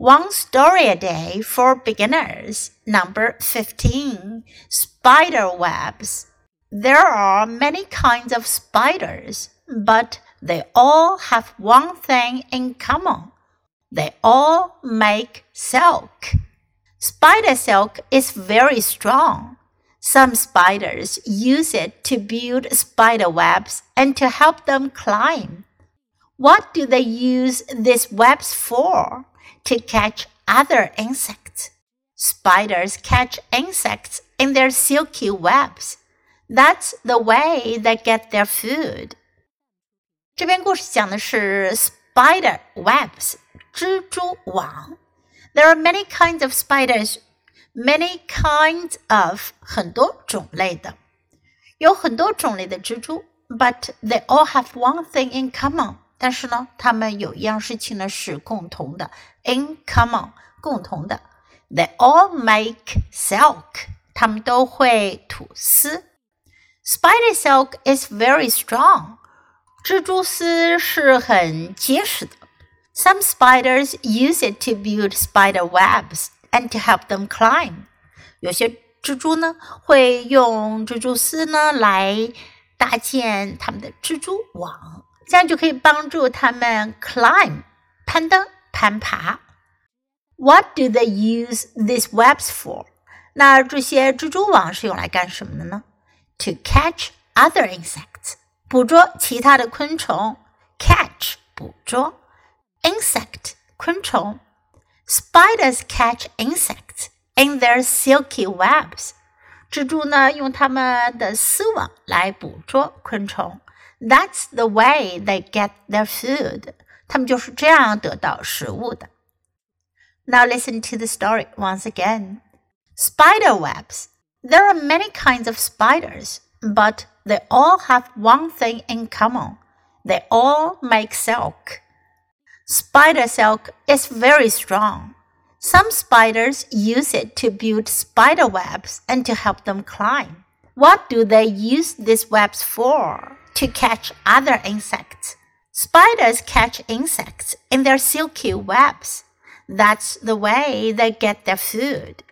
One Story a Day for Beginners, number 15 Spider Webs. There are many kinds of spiders, but they all have one thing in common they all make silk. Spider silk is very strong. Some spiders use it to build spider webs and to help them climb. What do they use these webs for? to catch other insects. Spiders catch insects in their silky webs. That's the way they get their food. 这篇故事讲的是 spider webs 蜘蛛网。There are many kinds of spiders, many kinds of 很多种类的，有很多种类的蜘蛛，but they all have one thing in common. 但是呢，他们有一样事情呢是共同的，in common，共同的。They all make silk，他们都会吐丝。Spider silk is very strong，蜘蛛丝是很结实的。Some spiders use it to build spider webs and to help them climb。有些蜘蛛呢会用蜘蛛丝呢来搭建他们的蜘蛛网。这样就可以帮助他们 climb 攀登攀爬。What do they use these webs for？那这些蜘蛛网是用来干什么的呢？To catch other insects，捕捉其他的昆虫。Catch 捕捉，insect 昆虫。Spiders catch insects in their silky webs。蜘蛛呢，用它们的丝网来捕捉昆虫。 that's the way they get their food. 他们就是这样得到食物的。Now listen to the story once again. Spider webs. There are many kinds of spiders, but they all have one thing in common. They all make silk. Spider silk is very strong. Some spiders use it to build spider webs and to help them climb. What do they use these webs for? To catch other insects. Spiders catch insects in their silky webs. That's the way they get their food.